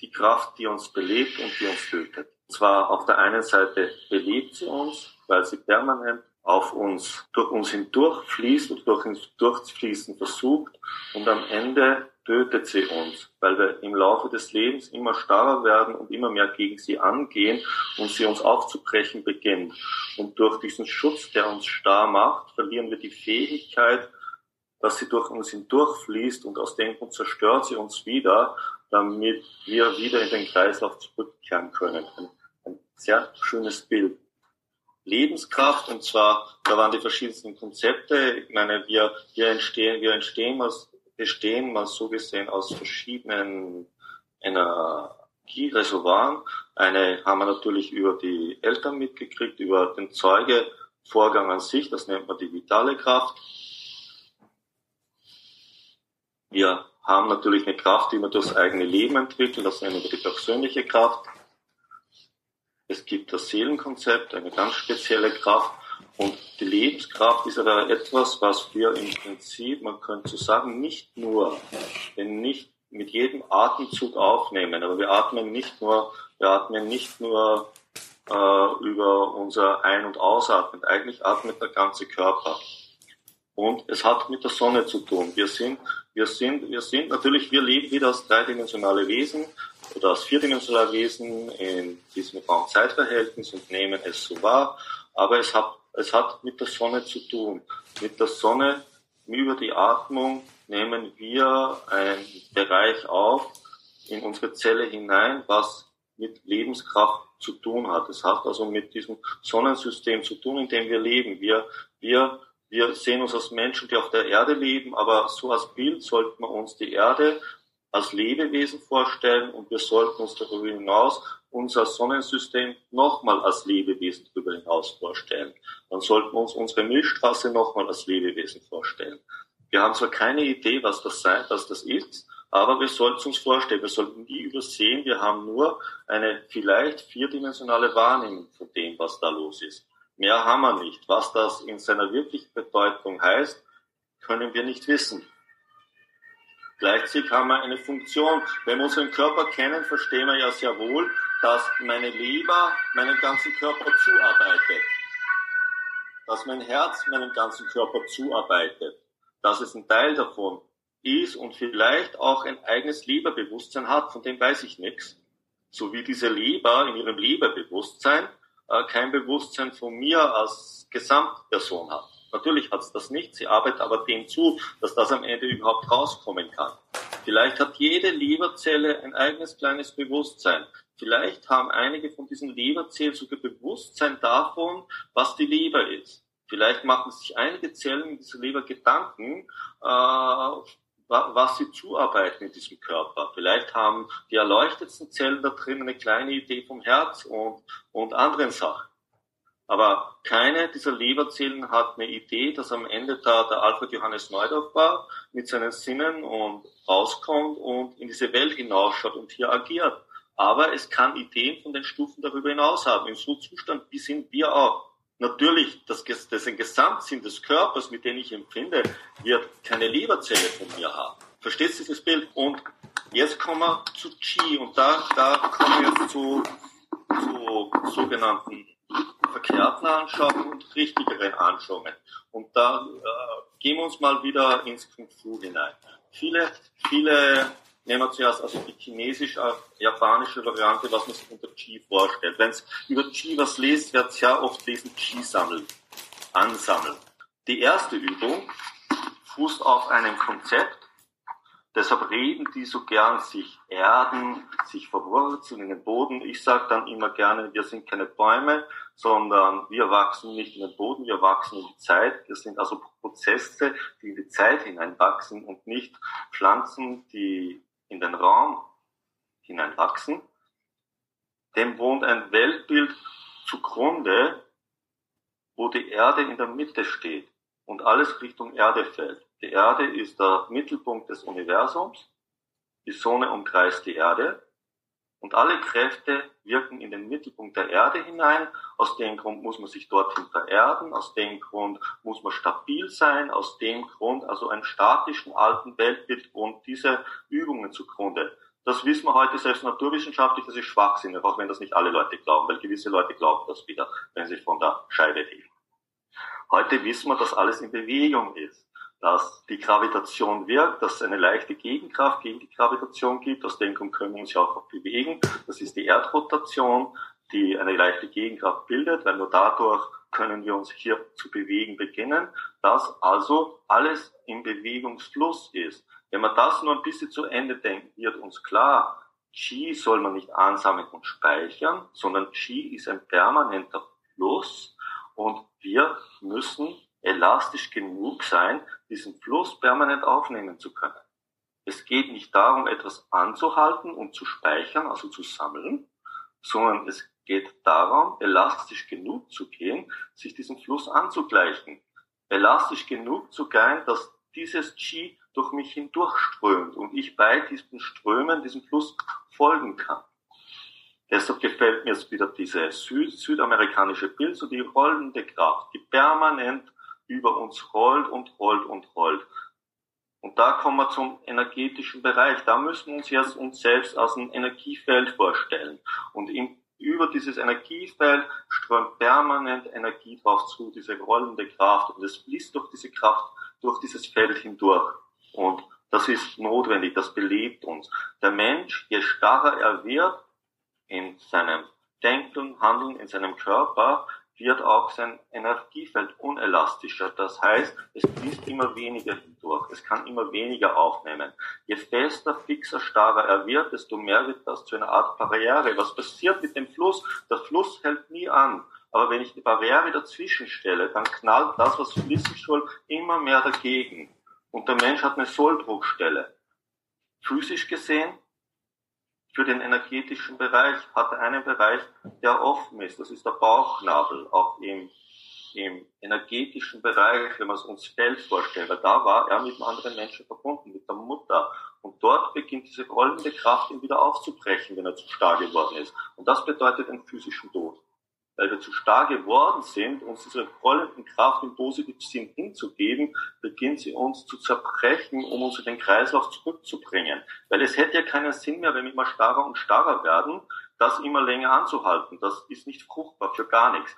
die Kraft, die uns belebt und die uns tötet. Zwar auf der einen Seite belebt sie uns, weil sie permanent auf uns, durch uns hindurch fließt und durch uns durchfließen versucht und am Ende tötet sie uns, weil wir im Laufe des Lebens immer starrer werden und immer mehr gegen sie angehen und sie uns aufzubrechen beginnt. Und durch diesen Schutz, der uns starr macht, verlieren wir die Fähigkeit, dass sie durch uns hindurchfließt und aus dem Grund zerstört sie uns wieder damit wir wieder in den Kreislauf zurückkehren können. Ein, ein sehr schönes Bild. Lebenskraft, und zwar, da waren die verschiedensten Konzepte. Ich meine, wir, wir entstehen, wir entstehen aus, bestehen mal so gesehen aus verschiedenen Energiereservoiren. Eine haben wir natürlich über die Eltern mitgekriegt, über den Zeugevorgang an sich, das nennt man die vitale Kraft. Wir haben natürlich eine Kraft, die wir durchs eigene Leben entwickeln, das nennen wir die persönliche Kraft. Es gibt das Seelenkonzept, eine ganz spezielle Kraft. Und die Lebenskraft ist aber etwas, was wir im Prinzip, man könnte so sagen, nicht nur, denn nicht mit jedem Atemzug aufnehmen, aber wir atmen nicht nur, wir atmen nicht nur äh, über unser Ein- und Ausatmen, eigentlich atmet der ganze Körper. Und es hat mit der Sonne zu tun. Wir sind wir sind, wir sind natürlich, wir leben wieder als dreidimensionale Wesen oder als vierdimensionale Wesen in diesem Raum-Zeitverhältnis und nehmen es so wahr. Aber es hat, es hat mit der Sonne zu tun. Mit der Sonne, über die Atmung nehmen wir einen Bereich auf in unsere Zelle hinein, was mit Lebenskraft zu tun hat. Es hat also mit diesem Sonnensystem zu tun, in dem wir leben. Wir, wir wir sehen uns als Menschen, die auf der Erde leben, aber so als Bild sollten wir uns die Erde als Lebewesen vorstellen und wir sollten uns darüber hinaus unser Sonnensystem nochmal als Lebewesen darüber hinaus vorstellen. Dann sollten wir uns unsere Milchstraße nochmal als Lebewesen vorstellen. Wir haben zwar keine Idee, was das sein, was das ist, aber wir sollten es uns vorstellen. Wir sollten nie übersehen, wir haben nur eine vielleicht vierdimensionale Wahrnehmung von dem, was da los ist. Mehr haben wir nicht. Was das in seiner wirklichen Bedeutung heißt, können wir nicht wissen. Gleichzeitig haben wir eine Funktion. Wenn wir unseren Körper kennen, verstehen wir ja sehr wohl, dass meine Leber meinem ganzen Körper zuarbeitet. Dass mein Herz meinem ganzen Körper zuarbeitet. Dass es ein Teil davon ist und vielleicht auch ein eigenes Leberbewusstsein hat, von dem weiß ich nichts. So wie diese Leber in ihrem Leberbewusstsein äh, kein Bewusstsein von mir als Gesamtperson hat. Natürlich hat es das nicht, sie arbeitet aber dem zu, dass das am Ende überhaupt rauskommen kann. Vielleicht hat jede Leberzelle ein eigenes kleines Bewusstsein. Vielleicht haben einige von diesen Leberzellen sogar Bewusstsein davon, was die Leber ist. Vielleicht machen sich einige Zellen in dieser Leber Gedanken, äh, was sie zuarbeiten in diesem Körper. Vielleicht haben die erleuchtetsten Zellen da drin eine kleine Idee vom Herz und, und anderen Sachen. Aber keine dieser Leberzellen hat eine Idee, dass am Ende da der Alfred Johannes Neudorf war, mit seinen Sinnen und rauskommt und in diese Welt hinausschaut und hier agiert. Aber es kann Ideen von den Stufen darüber hinaus haben. In so Zustand, wie sind wir auch natürlich das, das ein Gesamtsinn des Körpers, mit dem ich empfinde, wird keine Leberzelle von mir haben. Verstehst du dieses Bild? Und jetzt kommen wir zu Qi und da, da kommen wir zu, zu sogenannten verkehrten Anschauungen und richtigeren Anschauungen. Und da äh, gehen wir uns mal wieder ins Kung Fu hinein. Viele, viele nehmen wir zuerst also die chinesisch-japanische Variante, was man sich unter Qi vorstellt. Wenn es über Qi was liest, wird es ja oft lesen Qi sammeln, ansammeln. Die erste Übung fußt auf einem Konzept, deshalb reden die so gern, sich erden, sich verwurzeln in den Boden. Ich sage dann immer gerne, wir sind keine Bäume, sondern wir wachsen nicht in den Boden, wir wachsen in die Zeit. Wir sind also Prozesse, die in die Zeit hineinwachsen und nicht Pflanzen, die in den Raum hineinwachsen. dem wohnt ein Weltbild zugrunde, wo die Erde in der Mitte steht und alles Richtung Erde fällt. Die Erde ist der Mittelpunkt des Universums, die Sonne umkreist die Erde und alle Kräfte wirken in den Mittelpunkt der Erde hinein. Aus dem Grund muss man sich dorthin vererden, aus dem Grund muss man stabil sein, aus dem Grund also einen statischen alten Weltbild und diese Übungen zugrunde. Das wissen wir heute selbst naturwissenschaftlich, das ist schwachsinnig, auch wenn das nicht alle Leute glauben, weil gewisse Leute glauben das wieder, wenn sie von der Scheibe heben. Heute wissen wir, dass alles in Bewegung ist dass die Gravitation wirkt, dass es eine leichte Gegenkraft gegen die Gravitation gibt. Aus dem Grund können wir uns ja auch bewegen. Das ist die Erdrotation, die eine leichte Gegenkraft bildet, weil nur dadurch können wir uns hier zu bewegen beginnen, dass also alles im Bewegungsfluss ist. Wenn man das nur ein bisschen zu Ende denkt, wird uns klar, Qi soll man nicht ansammeln und speichern, sondern Qi ist ein permanenter Fluss und wir müssen elastisch genug sein, diesen Fluss permanent aufnehmen zu können. Es geht nicht darum, etwas anzuhalten und zu speichern, also zu sammeln, sondern es geht darum, elastisch genug zu gehen, sich diesem Fluss anzugleichen. Elastisch genug zu gehen, dass dieses Qi durch mich hindurchströmt und ich bei diesen Strömen, diesem Fluss folgen kann. Deshalb gefällt mir jetzt wieder diese Süd südamerikanische Bild, so die rollende Kraft, die permanent über uns rollt und rollt und rollt. Und da kommen wir zum energetischen Bereich. Da müssen wir uns jetzt uns selbst als ein Energiefeld vorstellen. Und in, über dieses Energiefeld strömt permanent Energie drauf zu, diese rollende Kraft. Und es fließt durch diese Kraft, durch dieses Feld hindurch. Und das ist notwendig, das belebt uns. Der Mensch, je starrer er wird in seinem Denken, Handeln, in seinem Körper, wird auch sein Energiefeld unelastischer. Das heißt, es fließt immer weniger hindurch. Es kann immer weniger aufnehmen. Je fester, fixer, starrer er wird, desto mehr wird das zu einer Art Barriere. Was passiert mit dem Fluss? Der Fluss hält nie an. Aber wenn ich die Barriere dazwischen stelle, dann knallt das, was fließen soll, immer mehr dagegen. Und der Mensch hat eine Solldruckstelle. Physisch gesehen für den energetischen Bereich hat er einen Bereich, der offen ist. Das ist der Bauchnabel, auch im, im energetischen Bereich, wenn man es uns Feld vorstellt. Weil da war er mit einem anderen Menschen verbunden, mit der Mutter. Und dort beginnt diese rollende Kraft, ihn wieder aufzubrechen, wenn er zu stark geworden ist. Und das bedeutet einen physischen Tod weil wir zu stark geworden sind, uns diese rollenden Kraft im positiven Sinn hinzugeben, beginnt sie uns zu zerbrechen, um uns in den Kreislauf zurückzubringen. Weil es hätte ja keinen Sinn mehr, wenn wir immer starrer und starrer werden, das immer länger anzuhalten. Das ist nicht fruchtbar für gar nichts.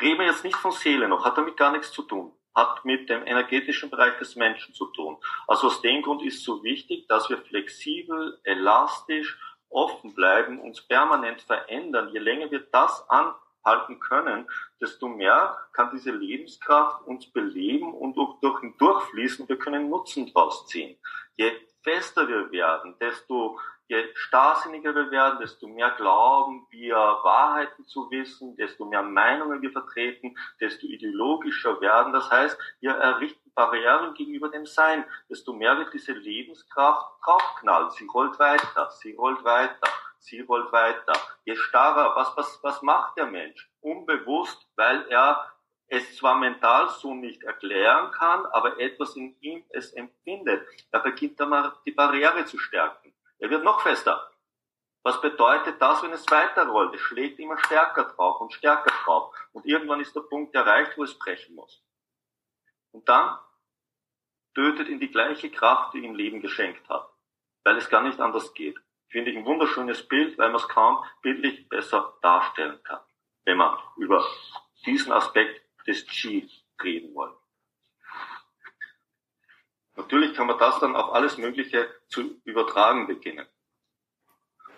Reden wir jetzt nicht von Seele noch, hat damit gar nichts zu tun. Hat mit dem energetischen Bereich des Menschen zu tun. Also aus dem Grund ist es so wichtig, dass wir flexibel, elastisch offen bleiben, uns permanent verändern, je länger wir das anhalten können, desto mehr kann diese Lebenskraft uns beleben und durch ihn durchfließen. Wir können Nutzen draus ziehen. Je fester wir werden, desto je starrsinniger wir werden, desto mehr glauben wir Wahrheiten zu wissen, desto mehr Meinungen wir vertreten, desto ideologischer werden. Das heißt, wir errichten Barrieren gegenüber dem Sein, desto mehr wird diese Lebenskraft draufknallen. Sie rollt weiter, sie rollt weiter, sie rollt weiter. Je starrer, was, was, was macht der Mensch? Unbewusst, weil er es zwar mental so nicht erklären kann, aber etwas in ihm es empfindet. Er beginnt dann die Barriere zu stärken. Er wird noch fester. Was bedeutet das, wenn es weiterrollt? Es schlägt immer stärker drauf und stärker drauf. Und irgendwann ist der Punkt erreicht, wo es brechen muss. Und dann tötet ihn die gleiche Kraft, die ihm Leben geschenkt hat. Weil es gar nicht anders geht. Finde ich ein wunderschönes Bild, weil man es kaum bildlich besser darstellen kann. Wenn man über diesen Aspekt des Qi reden wollen. Natürlich kann man das dann auf alles Mögliche zu übertragen beginnen.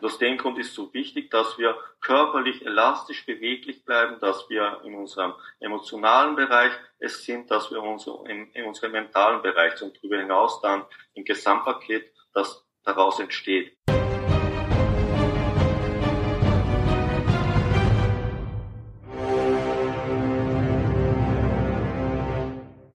Und aus dem Grund ist so wichtig, dass wir körperlich elastisch beweglich bleiben, dass wir in unserem emotionalen Bereich es sind, dass wir unser, in, in unserem mentalen Bereich und darüber hinaus dann im Gesamtpaket, das daraus entsteht.